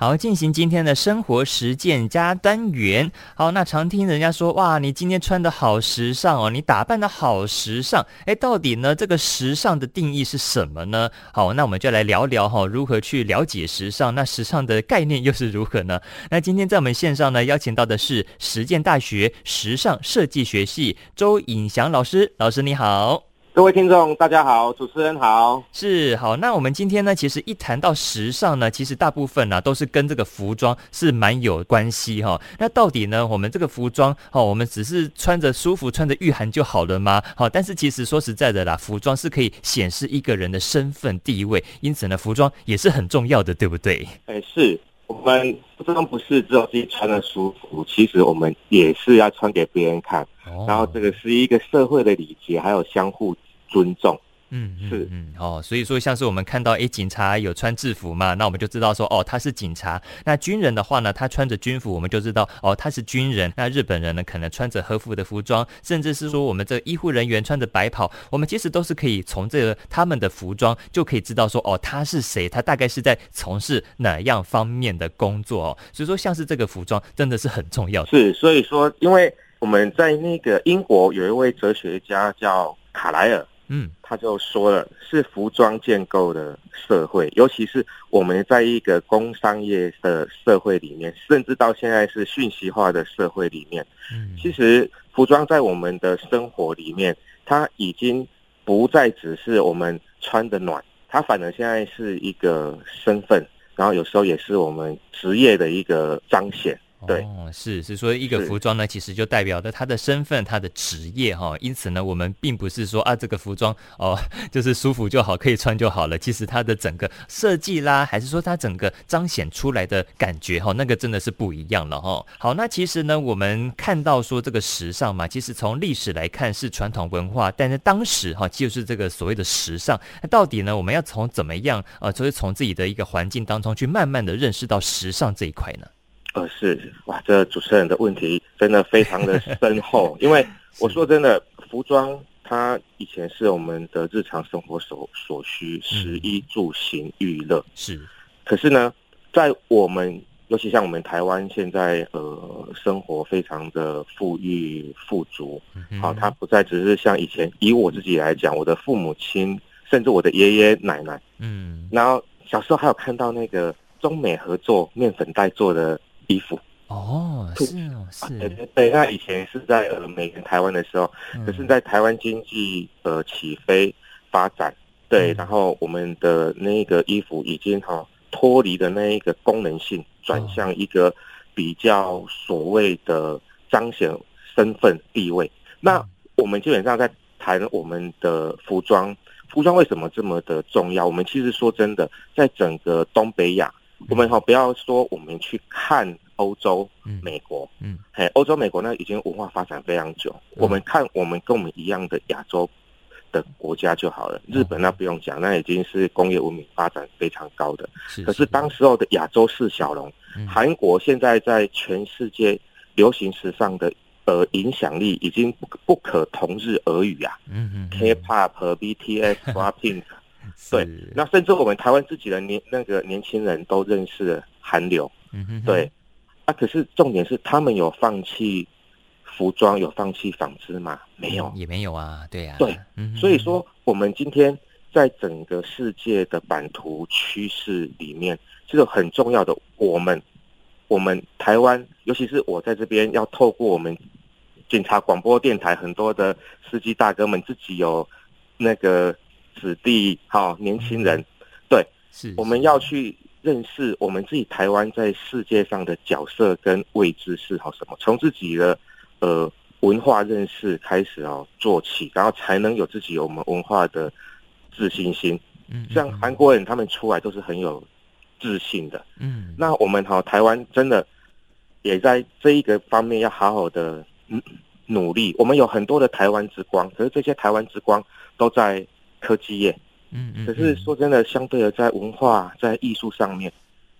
好，进行今天的生活实践加单元。好，那常听人家说，哇，你今天穿得好时尚哦，你打扮得好时尚。哎，到底呢，这个时尚的定义是什么呢？好，那我们就来聊聊哈，如何去了解时尚？那时尚的概念又是如何呢？那今天在我们线上呢，邀请到的是实践大学时尚设计学系周颖祥老师。老师你好。各位听众，大家好，主持人好，是好。那我们今天呢，其实一谈到时尚呢，其实大部分呢、啊、都是跟这个服装是蛮有关系哈、哦。那到底呢，我们这个服装哦，我们只是穿着舒服、穿着御寒就好了吗？好，但是其实说实在的啦，服装是可以显示一个人的身份地位，因此呢，服装也是很重要的，对不对？哎，是我们不光不是只有自己穿的舒服，其实我们也是要穿给别人看，哦、然后这个是一个社会的礼节，还有相互。尊重，嗯，是，嗯，哦，所以说像是我们看到，诶，警察有穿制服嘛，那我们就知道说，哦，他是警察。那军人的话呢，他穿着军服，我们就知道，哦，他是军人。那日本人呢，可能穿着和服的服装，甚至是说我们这医护人员穿着白袍，我们其实都是可以从这个他们的服装就可以知道说，哦，他是谁，他大概是在从事哪样方面的工作哦。所以说，像是这个服装真的是很重要。是，所以说，因为我们在那个英国有一位哲学家叫卡莱尔。嗯，他就说了，是服装建构的社会，尤其是我们在一个工商业的社会里面，甚至到现在是讯息化的社会里面，嗯，其实服装在我们的生活里面，它已经不再只是我们穿的暖，它反而现在是一个身份，然后有时候也是我们职业的一个彰显。对，哦，是是说一个服装呢，其实就代表着他的身份、他的职业哈。因此呢，我们并不是说啊，这个服装哦，就是舒服就好，可以穿就好了。其实它的整个设计啦，还是说它整个彰显出来的感觉哈，那个真的是不一样了哈。好，那其实呢，我们看到说这个时尚嘛，其实从历史来看是传统文化，但是当时哈就是这个所谓的时尚。那到底呢，我们要从怎么样啊，就是从自己的一个环境当中去慢慢的认识到时尚这一块呢？呃，是哇，这、主持人的问题真的非常的深厚，因为我说真的，服装它以前是我们的日常生活所所需，食衣住行娱乐是。可是呢，在我们尤其像我们台湾现在呃，生活非常的富裕富足，好、嗯，它不再只是像以前，以我自己来讲，我的父母亲甚至我的爷爷奶奶，嗯，然后小时候还有看到那个中美合作面粉袋做的。衣服哦，是哦，是，对对对，那以前是在呃美元台湾的时候，嗯、可是在台湾经济呃起飞发展，对，嗯、然后我们的那个衣服已经哈脱离的那一个功能性，转向一个比较所谓的彰显身份地位。嗯、那我们基本上在谈我们的服装，服装为什么这么的重要？我们其实说真的，在整个东北亚。我们哈不要说我们去看欧洲、美国，嗯，嘿，欧洲、美国那已经文化发展非常久。我们看我们跟我们一样的亚洲的国家就好了。日本那不用讲，那已经是工业文明发展非常高的。可是当时候的亚洲四小龙，韩国现在在全世界流行时尚的呃影响力已经不不可同日而语啊。嗯嗯，K-pop 和 BTS、BLACKPINK。对，那甚至我们台湾自己的年那个年轻人都认识了韩流，嗯哼，对，啊，可是重点是他们有放弃服装，有放弃纺织吗？没有，也没有啊，对呀，对，所以说我们今天在整个世界的版图趋势里面，这个很重要的，我们我们台湾，尤其是我在这边要透过我们警察广播电台很多的司机大哥们自己有那个。子弟好，年轻人，对，是我们要去认识我们自己台湾在世界上的角色跟位置是好什么，从自己的呃文化认识开始哦做起，然后才能有自己有我们文化的自信心。嗯，像韩国人他们出来都是很有自信的。嗯，那我们好台湾真的也在这一个方面要好好的努力。我们有很多的台湾之光，可是这些台湾之光都在。科技业，嗯嗯，可是说真的，相对的在文化、在艺术上面，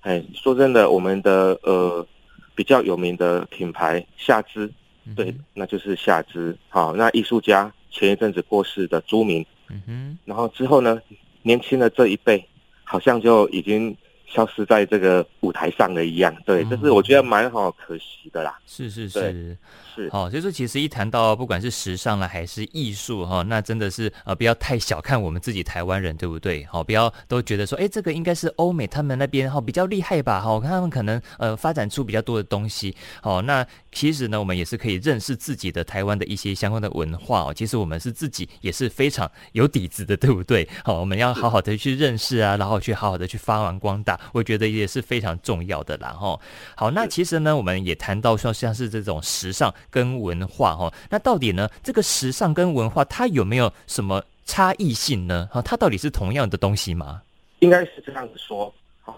哎，说真的，我们的呃比较有名的品牌夏姿，对，那就是夏姿。好，那艺术家前一阵子过世的朱明，嗯哼，然后之后呢，年轻的这一辈好像就已经消失在这个舞台上的一样，对，这是我觉得蛮好可惜的啦。是是是。是，好，所以说其实一谈到不管是时尚了还是艺术哈，那真的是呃不要太小看我们自己台湾人，对不对？好，不要都觉得说，哎，这个应该是欧美他们那边哈比较厉害吧？哈，我看他们可能呃发展出比较多的东西。好，那其实呢，我们也是可以认识自己的台湾的一些相关的文化哦。其实我们是自己也是非常有底子的，对不对？好，我们要好好的去认识啊，然后去好好的去发扬光大，我觉得也是非常重要的啦。哈，好，那其实呢，我们也谈到说像是这种时尚。跟文化哈，那到底呢？这个时尚跟文化，它有没有什么差异性呢？哈，它到底是同样的东西吗？应该是这样子说，哈，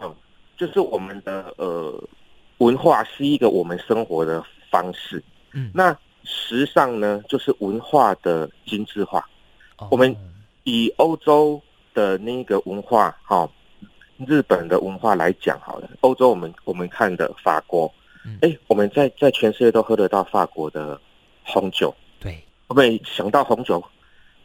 就是我们的呃文化是一个我们生活的方式，嗯，那时尚呢，就是文化的精致化。哦、我们以欧洲的那个文化，哈，日本的文化来讲好了，欧洲我们我们看的法国。哎、欸，我们在在全世界都喝得到法国的红酒。对，我们想到红酒，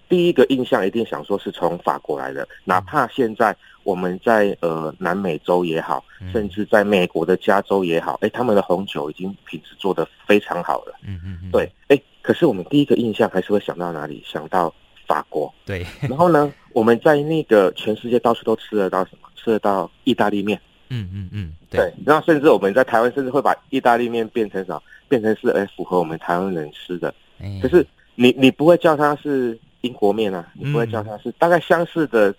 第一个印象一定想说是从法国来的。哪怕现在我们在呃南美洲也好，甚至在美国的加州也好，哎、欸，他们的红酒已经品质做得非常好了。嗯嗯嗯。对，哎、欸，可是我们第一个印象还是会想到哪里？想到法国。对。然后呢，我们在那个全世界到处都吃得到什么？吃得到意大利面。嗯嗯嗯，对，然后甚至我们在台湾，甚至会把意大利面变成什么？变成是哎符合我们台湾人吃的。哎，可是你你不会叫它是英国面啊，你不会叫它是大概相似的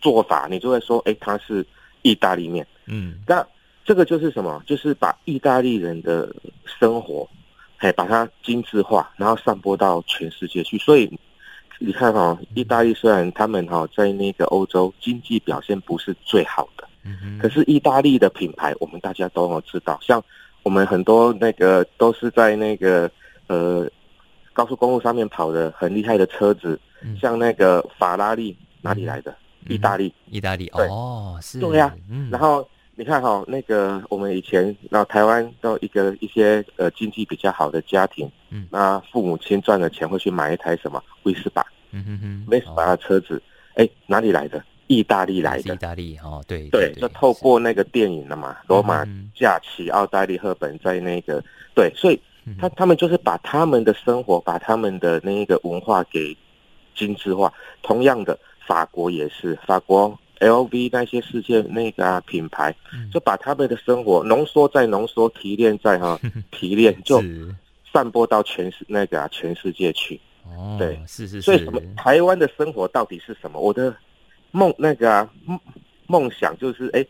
做法，你就会说哎它是意大利面。嗯，那这个就是什么？就是把意大利人的生活，哎把它精致化，然后散播到全世界去。所以你看哈，意大利虽然他们哈在那个欧洲经济表现不是最好的。可是意大利的品牌，我们大家都有知道，像我们很多那个都是在那个呃高速公路上面跑的很厉害的车子，像那个法拉利哪里来的？意大利，意大利哦，是，对呀。然后你看哈，那个我们以前那台湾都一个一些呃经济比较好的家庭，嗯，那父母亲赚了钱会去买一台什么威斯巴，嗯哼哼，威斯巴的车子，哎，哪里来的？意大利来的，意大利哦，对对，对，就透过那个电影了嘛，罗马假期、奥黛丽赫本在那个对，所以他他们就是把他们的生活，把他们的那个文化给精致化。同样的，法国也是，法国 LV 那些世界那个、啊、品牌，就把他们的生活浓缩再浓缩，提炼再哈 提炼，就散播到全世那个、啊、全世界去。哦，对，是是是。所以什么？台湾的生活到底是什么？我的。梦那个啊，梦梦想就是哎，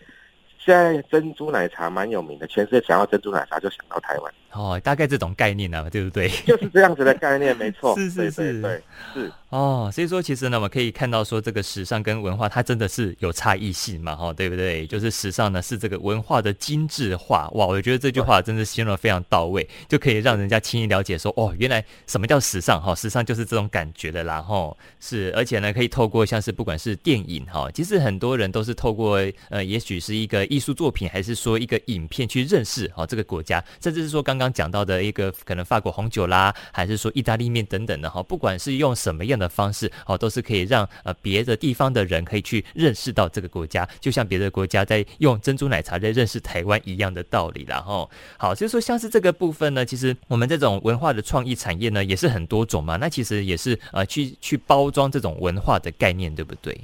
现在珍珠奶茶蛮有名的，全世界想要珍珠奶茶就想到台湾。哦，大概这种概念呢，对不对？就是这样子的概念，没错。是是是，对，对，对，是。哦，所以说其实呢，我们可以看到说，这个时尚跟文化它真的是有差异性嘛，哈，对不对？就是时尚呢是这个文化的精致化，哇，我觉得这句话真的形容的非常到位，就可以让人家轻易了解说，哦，原来什么叫时尚哈？时尚就是这种感觉的啦，哈，是，而且呢，可以透过像是不管是电影哈，其实很多人都是透过呃，也许是一个艺术作品，还是说一个影片去认识哈这个国家，甚至是说刚刚。刚讲到的一个可能法国红酒啦，还是说意大利面等等的哈，不管是用什么样的方式哦，都是可以让呃别的地方的人可以去认识到这个国家，就像别的国家在用珍珠奶茶在认识台湾一样的道理啦哈。好，所以说像是这个部分呢，其实我们这种文化的创意产业呢，也是很多种嘛。那其实也是呃去去包装这种文化的概念，对不对？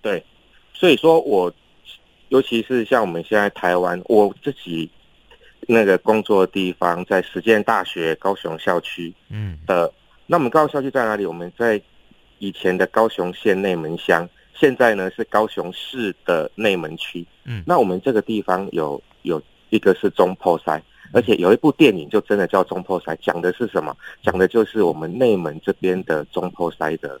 对，所以说我尤其是像我们现在台湾，我自己。那个工作的地方在实践大学高雄校区，嗯的，那我们高雄校区在哪里？我们在以前的高雄县内门乡，现在呢是高雄市的内门区，嗯，那我们这个地方有有一个是中破塞，而且有一部电影就真的叫中破塞，讲的是什么？讲的就是我们内门这边的中破塞的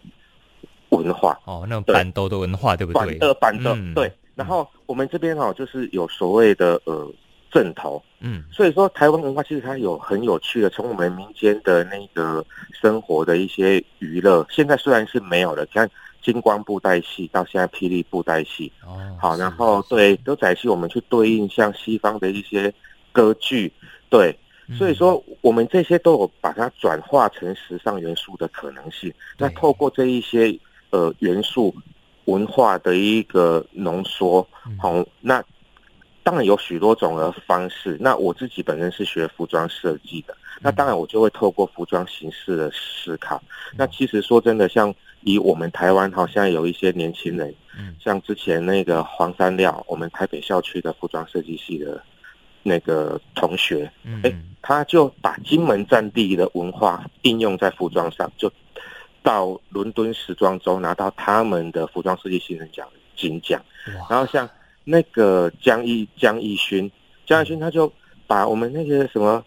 文化哦，那种板豆的文化对不对？呃，板豆对，然后我们这边哦，就是有所谓的呃。阵头，嗯，所以说台湾文化其实它有很有趣的，从我们民间的那个生活的一些娱乐，现在虽然是没有了，像金光布袋戏到现在霹雳布袋戏，哦，好，然后对歌仔戏，我们去对应像西方的一些歌剧，对，所以说我们这些都有把它转化成时尚元素的可能性。那透过这一些呃元素文化的一个浓缩，好，那。当然有许多种的方式。那我自己本身是学服装设计的，那当然我就会透过服装形式的思考。那其实说真的，像以我们台湾好像有一些年轻人，像之前那个黄山料，我们台北校区的服装设计系的那个同学，哎，他就把金门战地的文化应用在服装上，就到伦敦时装周拿到他们的服装设计新人奖金奖，然后像。那个江一江一勋，江一勋他就把我们那个什么，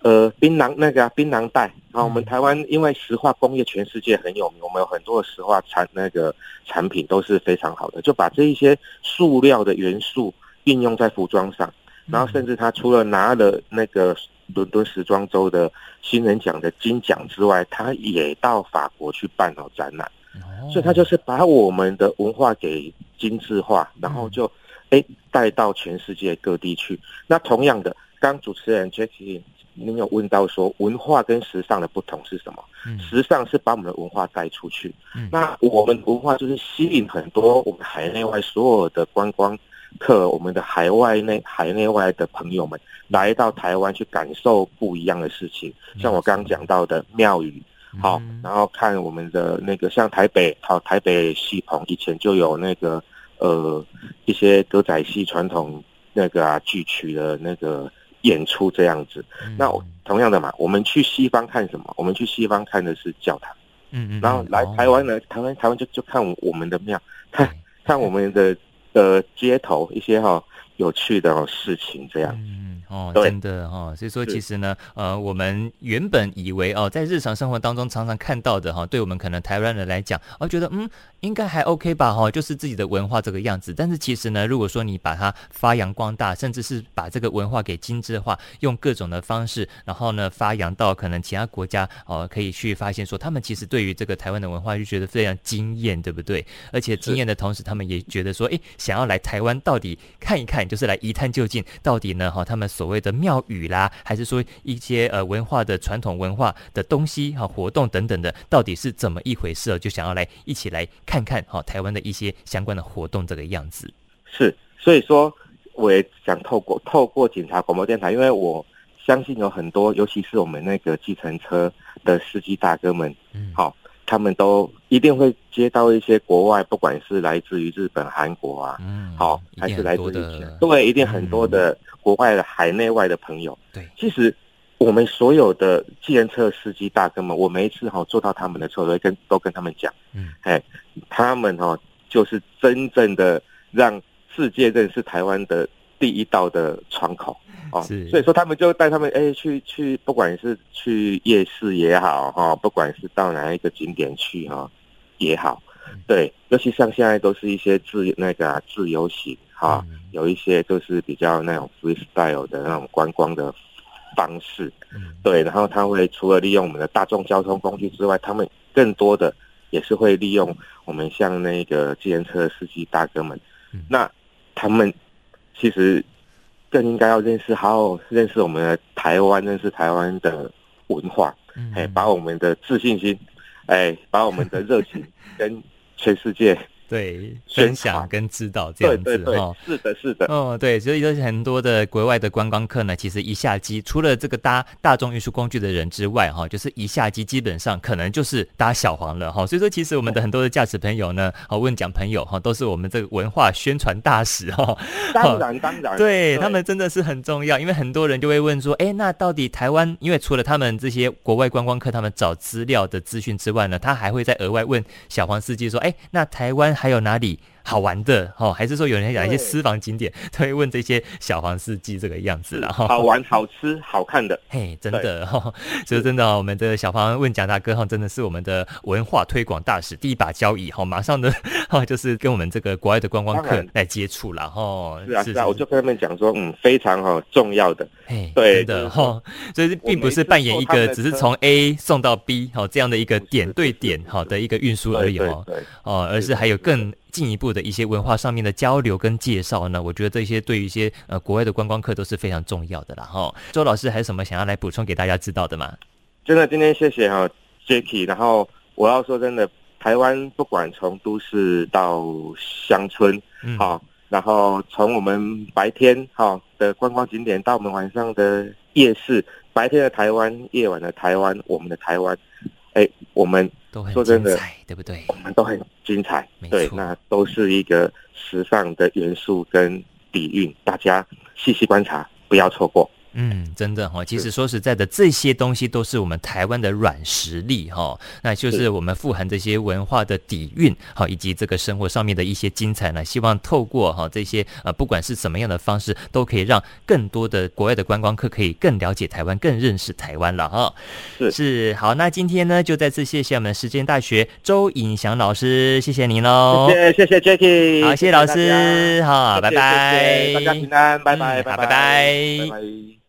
呃，槟榔那个啊，槟榔袋啊，我们台湾因为石化工业全世界很有名，我们有很多的石化产那个产品都是非常好的，就把这一些塑料的元素应用在服装上，然后甚至他除了拿了那个伦敦时装周的新人奖的金奖之外，他也到法国去办了展览，所以他就是把我们的文化给精致化，然后就。哎，带到全世界各地去。那同样的，刚主持人 Jackie，您有问到说文化跟时尚的不同是什么？嗯，时尚是把我们的文化带出去。嗯，那我们文化就是吸引很多我们海内外所有的观光客，我们的海外内海内外的朋友们来到台湾去感受不一样的事情。像我刚刚讲到的庙宇，好，然后看我们的那个像台北，好，台北戏棚以前就有那个。呃，一些歌仔戏传统那个啊剧曲的那个演出这样子，嗯、那同样的嘛，我们去西方看什么？我们去西方看的是教堂，嗯嗯，然后来台湾呢，台湾台湾就就看我们的庙，看看我们的呃街头一些哈、哦、有趣的事情这样。嗯哦，真的哦，所以说其实呢，呃，我们原本以为哦，在日常生活当中常常看到的哈，对我们可能台湾人来讲，哦，觉得嗯，应该还 OK 吧，哈，就是自己的文化这个样子。但是其实呢，如果说你把它发扬光大，甚至是把这个文化给精致化，用各种的方式，然后呢，发扬到可能其他国家哦，可以去发现说，他们其实对于这个台湾的文化就觉得非常惊艳，对不对？而且惊艳的同时，他们也觉得说，哎，想要来台湾到底看一看，就是来一探究竟，到底呢，哈，他们所谓的庙宇啦，还是说一些呃文化的传统文化的东西哈、活动等等的，到底是怎么一回事？就想要来一起来看看哈，台湾的一些相关的活动这个样子。是，所以说我也想透过透过警察广播电台，因为我相信有很多，尤其是我们那个计程车的司机大哥们，嗯，好。他们都一定会接到一些国外，不管是来自于日本、韩国啊，嗯，好，还是来自于对，一定很多的国外的海内外的朋友。对，其实我们所有的计程车司机大哥们，我每一次哈坐到他们的车，都会跟都跟他们讲，嗯，哎，他们哈就是真正的让世界认识台湾的第一道的窗口。哦，所以说他们就带他们哎、欸、去去，不管是去夜市也好哈，不管是到哪一个景点去哈也好，对，尤其像现在都是一些自那个、啊、自由行哈，有一些就是比较那种 freestyle 的那种观光的方式，对，然后他会除了利用我们的大众交通工具之外，他们更多的也是会利用我们像那个计程车司机大哥们，那他们其实。更应该要认识，好好认识我们的台湾，认识台湾的文化，哎、嗯，把我们的自信心，哎，把我们的热情 跟全世界。对，分享跟指导这样子哈，是的，是的，哦，对，所以就是很多的国外的观光客呢，其实一下机，除了这个搭大众运输工具的人之外，哈，就是一下机基本上可能就是搭小黄了哈。所以说，其实我们的很多的驾驶朋友呢，好问讲朋友哈，都是我们这个文化宣传大使哈。当然，当然，对，对他们真的是很重要，因为很多人就会问说，哎，那到底台湾，因为除了他们这些国外观光客他们找资料的资讯之外呢，他还会再额外问小黄司机说，哎，那台湾。还有哪里好玩的哦？还是说有人讲一些私房景点，他会问这些小黄司机这个样子，然后好玩、好吃、好看的，嘿，真的哈，所以真的，我们的小黄问蒋大哥哈，真的是我们的文化推广大使，第一把交椅哈，马上的 哈，就是跟我们这个国外的观光客来接触了哈。是啊，是啊，我就跟他们讲说，嗯，非常哈重要的，嘿，对的哈，所以并不是扮演一个只是从 A 送到 B 哈这样的一个点对点好的一个运输而已哦，哦，而是还有更。更进一步的一些文化上面的交流跟介绍呢，我觉得这些对于一些呃国外的观光客都是非常重要的啦哈。周老师还有什么想要来补充给大家知道的吗？真的，今天谢谢哈 Jacky，然后我要说真的，台湾不管从都市到乡村，好、嗯。然后从我们白天哈的观光景点到我们晚上的夜市，白天的台湾，夜晚的台湾，我们的台湾，哎，我们都很精彩，对不对？我们都很精彩，对，那都是一个时尚的元素跟底蕴，大家细细观察，不要错过。嗯，真的哈，其实说实在的，这些东西都是我们台湾的软实力哈，那就是我们富含这些文化的底蕴，好，以及这个生活上面的一些精彩呢。希望透过哈这些呃，不管是什么样的方式，都可以让更多的国外的观光客可以更了解台湾，更认识台湾了哈。是是，好，那今天呢，就再次谢谢我们实践大学周颖祥老师，谢谢您喽。谢谢谢谢 Jacky，好，谢谢老师，好，拜拜，大家平安，拜拜，好，拜拜，拜拜。